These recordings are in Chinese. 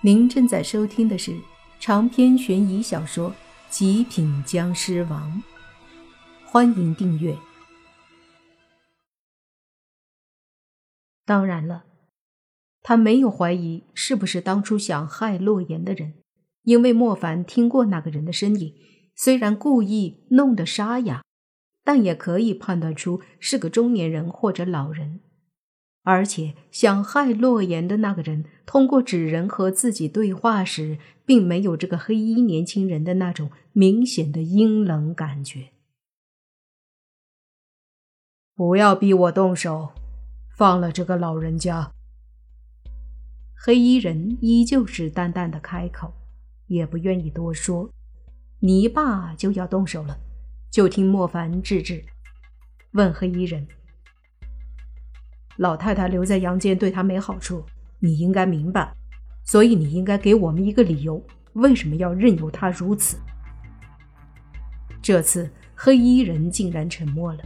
您正在收听的是长篇悬疑小说《极品僵尸王》，欢迎订阅。当然了，他没有怀疑是不是当初想害洛言的人，因为莫凡听过那个人的声音，虽然故意弄得沙哑，但也可以判断出是个中年人或者老人。而且想害洛言的那个人，通过纸人和自己对话时，并没有这个黑衣年轻人的那种明显的阴冷感觉。不要逼我动手，放了这个老人家。黑衣人依旧是淡淡的开口，也不愿意多说。泥巴就要动手了，就听莫凡制止，问黑衣人。老太太留在阳间对她没好处，你应该明白，所以你应该给我们一个理由，为什么要任由她如此？这次黑衣人竟然沉默了，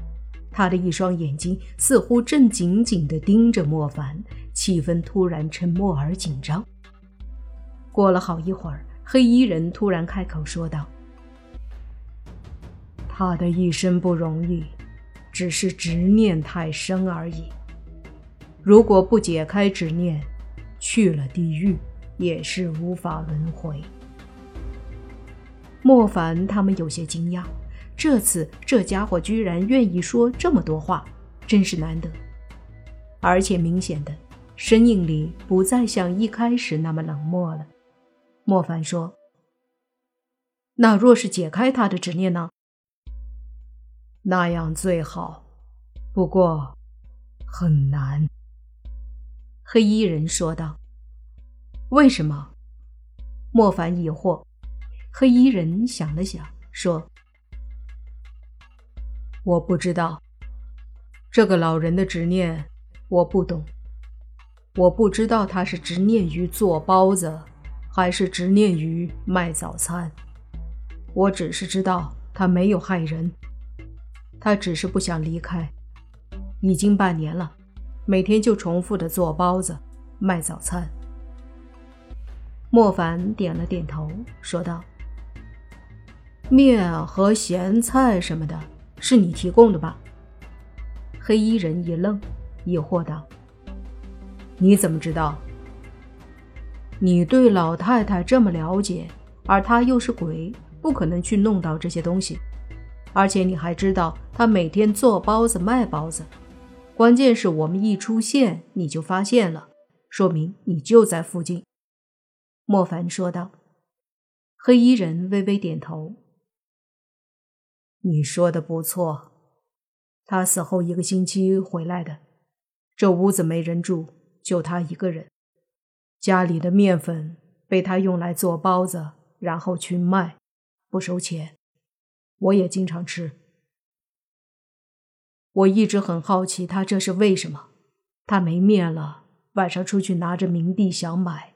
他的一双眼睛似乎正紧紧地盯着莫凡，气氛突然沉默而紧张。过了好一会儿，黑衣人突然开口说道：“他的一生不容易，只是执念太深而已。”如果不解开执念，去了地狱也是无法轮回。莫凡他们有些惊讶，这次这家伙居然愿意说这么多话，真是难得。而且明显的，身影里不再像一开始那么冷漠了。莫凡说：“那若是解开他的执念呢？那样最好，不过很难。”黑衣人说道：“为什么？”莫凡疑惑。黑衣人想了想，说：“我不知道。这个老人的执念，我不懂。我不知道他是执念于做包子，还是执念于卖早餐。我只是知道他没有害人，他只是不想离开。已经半年了。”每天就重复的做包子，卖早餐。莫凡点了点头，说道：“面和咸菜什么的，是你提供的吧？”黑衣人一愣，疑惑道：“你怎么知道？你对老太太这么了解，而她又是鬼，不可能去弄到这些东西。而且你还知道她每天做包子卖包子。”关键是我们一出现，你就发现了，说明你就在附近。”莫凡说道。黑衣人微微点头：“你说的不错，他死后一个星期回来的，这屋子没人住，就他一个人。家里的面粉被他用来做包子，然后去卖，不收钱。我也经常吃。”我一直很好奇，他这是为什么？他没面了，晚上出去拿着冥币想买，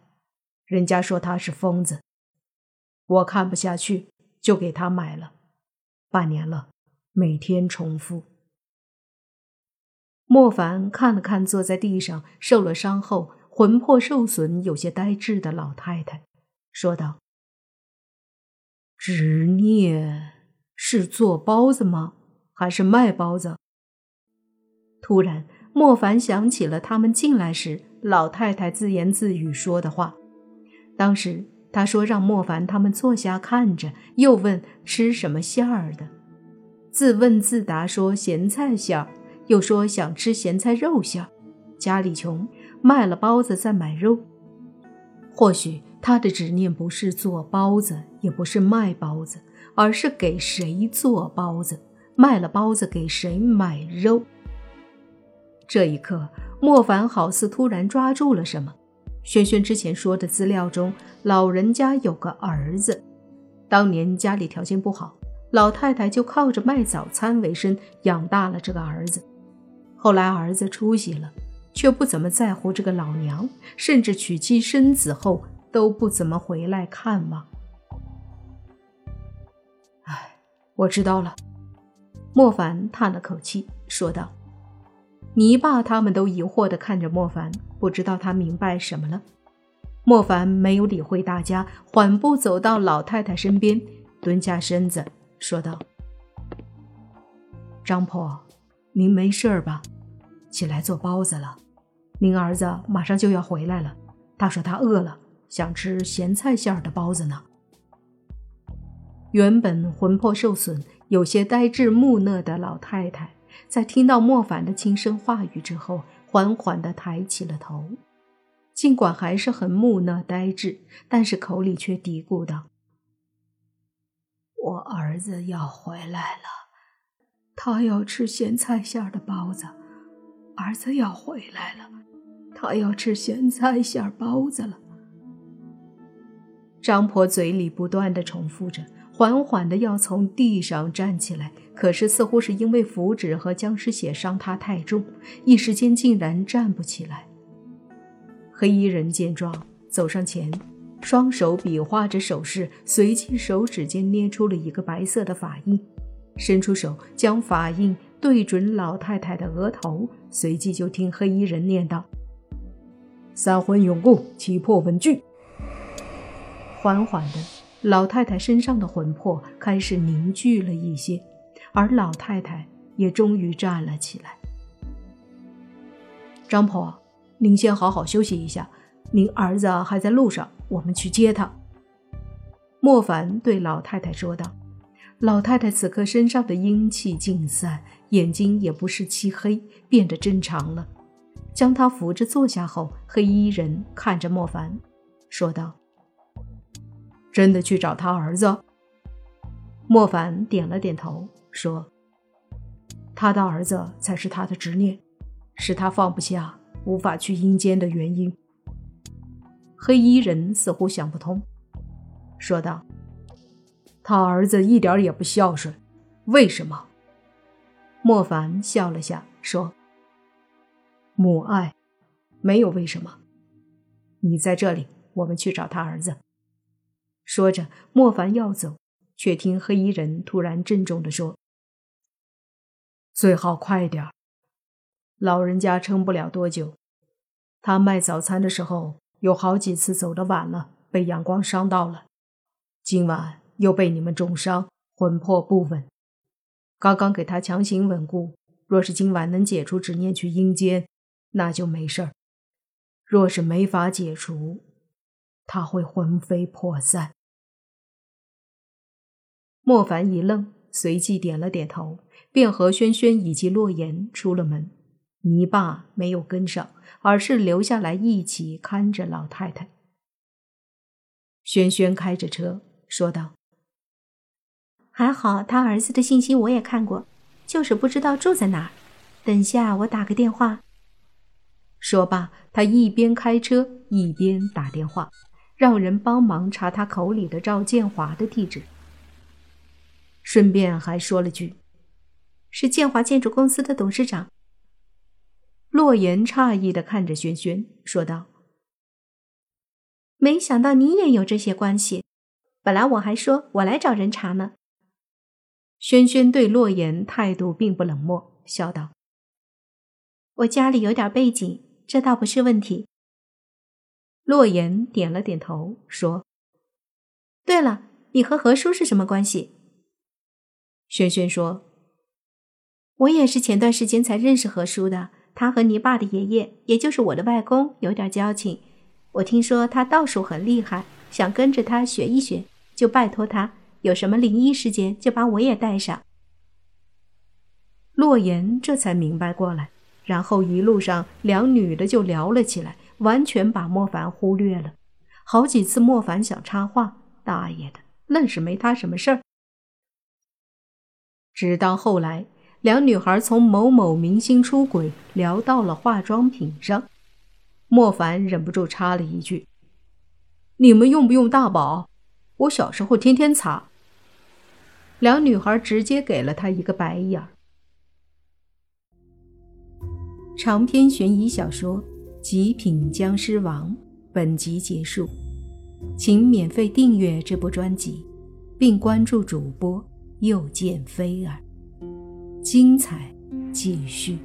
人家说他是疯子，我看不下去，就给他买了。半年了，每天重复。莫凡看了看坐在地上、受了伤后魂魄受损、有些呆滞的老太太，说道：“执念是做包子吗？还是卖包子？”突然，莫凡想起了他们进来时老太太自言自语说的话。当时他说让莫凡他们坐下看着，又问吃什么馅儿的，自问自答说咸菜馅儿，又说想吃咸菜肉馅儿。家里穷，卖了包子再买肉。或许他的执念不是做包子，也不是卖包子，而是给谁做包子，卖了包子给谁买肉。这一刻，莫凡好似突然抓住了什么。轩轩之前说的资料中，老人家有个儿子，当年家里条件不好，老太太就靠着卖早餐为生，养大了这个儿子。后来儿子出息了，却不怎么在乎这个老娘，甚至娶妻生子后都不怎么回来看望。唉，我知道了。莫凡叹了口气，说道。泥巴他们都疑惑地看着莫凡，不知道他明白什么了。莫凡没有理会大家，缓步走到老太太身边，蹲下身子，说道：“张婆，您没事吧？起来做包子了。您儿子马上就要回来了，他说他饿了，想吃咸菜馅的包子呢。”原本魂魄受损、有些呆滞木讷的老太太，在听到莫凡的轻声话语之后，缓缓地抬起了头。尽管还是很木讷呆滞，但是口里却嘀咕道：“我儿子要回来了，他要吃咸菜馅的包子。儿子要回来了，他要吃咸菜馅包子了。”张婆嘴里不断的重复着，缓缓的要从地上站起来，可是似乎是因为符纸和僵尸血伤他太重，一时间竟然站不起来。黑衣人见状，走上前，双手比划着手势，随即手指间捏出了一个白色的法印，伸出手将法印对准老太太的额头，随即就听黑衣人念道：“三魂永固，七魄稳聚。”缓缓的，老太太身上的魂魄开始凝聚了一些，而老太太也终于站了起来。张婆。您先好好休息一下，您儿子还在路上，我们去接他。”莫凡对老太太说道。老太太此刻身上的阴气尽散，眼睛也不是漆黑，变得正常了。将她扶着坐下后，黑衣人看着莫凡，说道：“真的去找他儿子？”莫凡点了点头，说：“他的儿子才是他的执念，是他放不下。”无法去阴间的原因，黑衣人似乎想不通，说道：“他儿子一点也不孝顺，为什么？”莫凡笑了下，说：“母爱，没有为什么。你在这里，我们去找他儿子。”说着，莫凡要走，却听黑衣人突然郑重地说：“最好快点老人家撑不了多久，他卖早餐的时候有好几次走得晚了，被阳光伤到了。今晚又被你们重伤，魂魄不稳。刚刚给他强行稳固，若是今晚能解除执念去阴间，那就没事儿；若是没法解除，他会魂飞魄散。莫凡一愣，随即点了点头，便和轩轩以及洛言出了门。泥巴没有跟上，而是留下来一起看着老太太。轩轩开着车说道：“还好他儿子的信息我也看过，就是不知道住在哪儿。等下我打个电话。”说罢，他一边开车一边打电话，让人帮忙查他口里的赵建华的地址，顺便还说了句：“是建华建筑公司的董事长。”洛言诧异的看着轩轩，说道：“没想到你也有这些关系。本来我还说我来找人查呢。”轩轩对洛言态度并不冷漠，笑道：“我家里有点背景，这倒不是问题。”洛言点了点头，说：“对了，你和何叔是什么关系？”轩轩说：“我也是前段时间才认识何叔的。”他和你爸的爷爷，也就是我的外公，有点交情。我听说他道术很厉害，想跟着他学一学，就拜托他。有什么灵异事件，就把我也带上。洛言这才明白过来，然后一路上两女的就聊了起来，完全把莫凡忽略了。好几次莫凡想插话，大爷的，愣是没他什么事儿。直到后来。两女孩从某某明星出轨聊到了化妆品上，莫凡忍不住插了一句：“你们用不用大宝？我小时候天天擦。”两女孩直接给了他一个白眼儿。长篇悬疑小说《极品僵尸王》本集结束，请免费订阅这部专辑，并关注主播又见飞儿。精彩继续。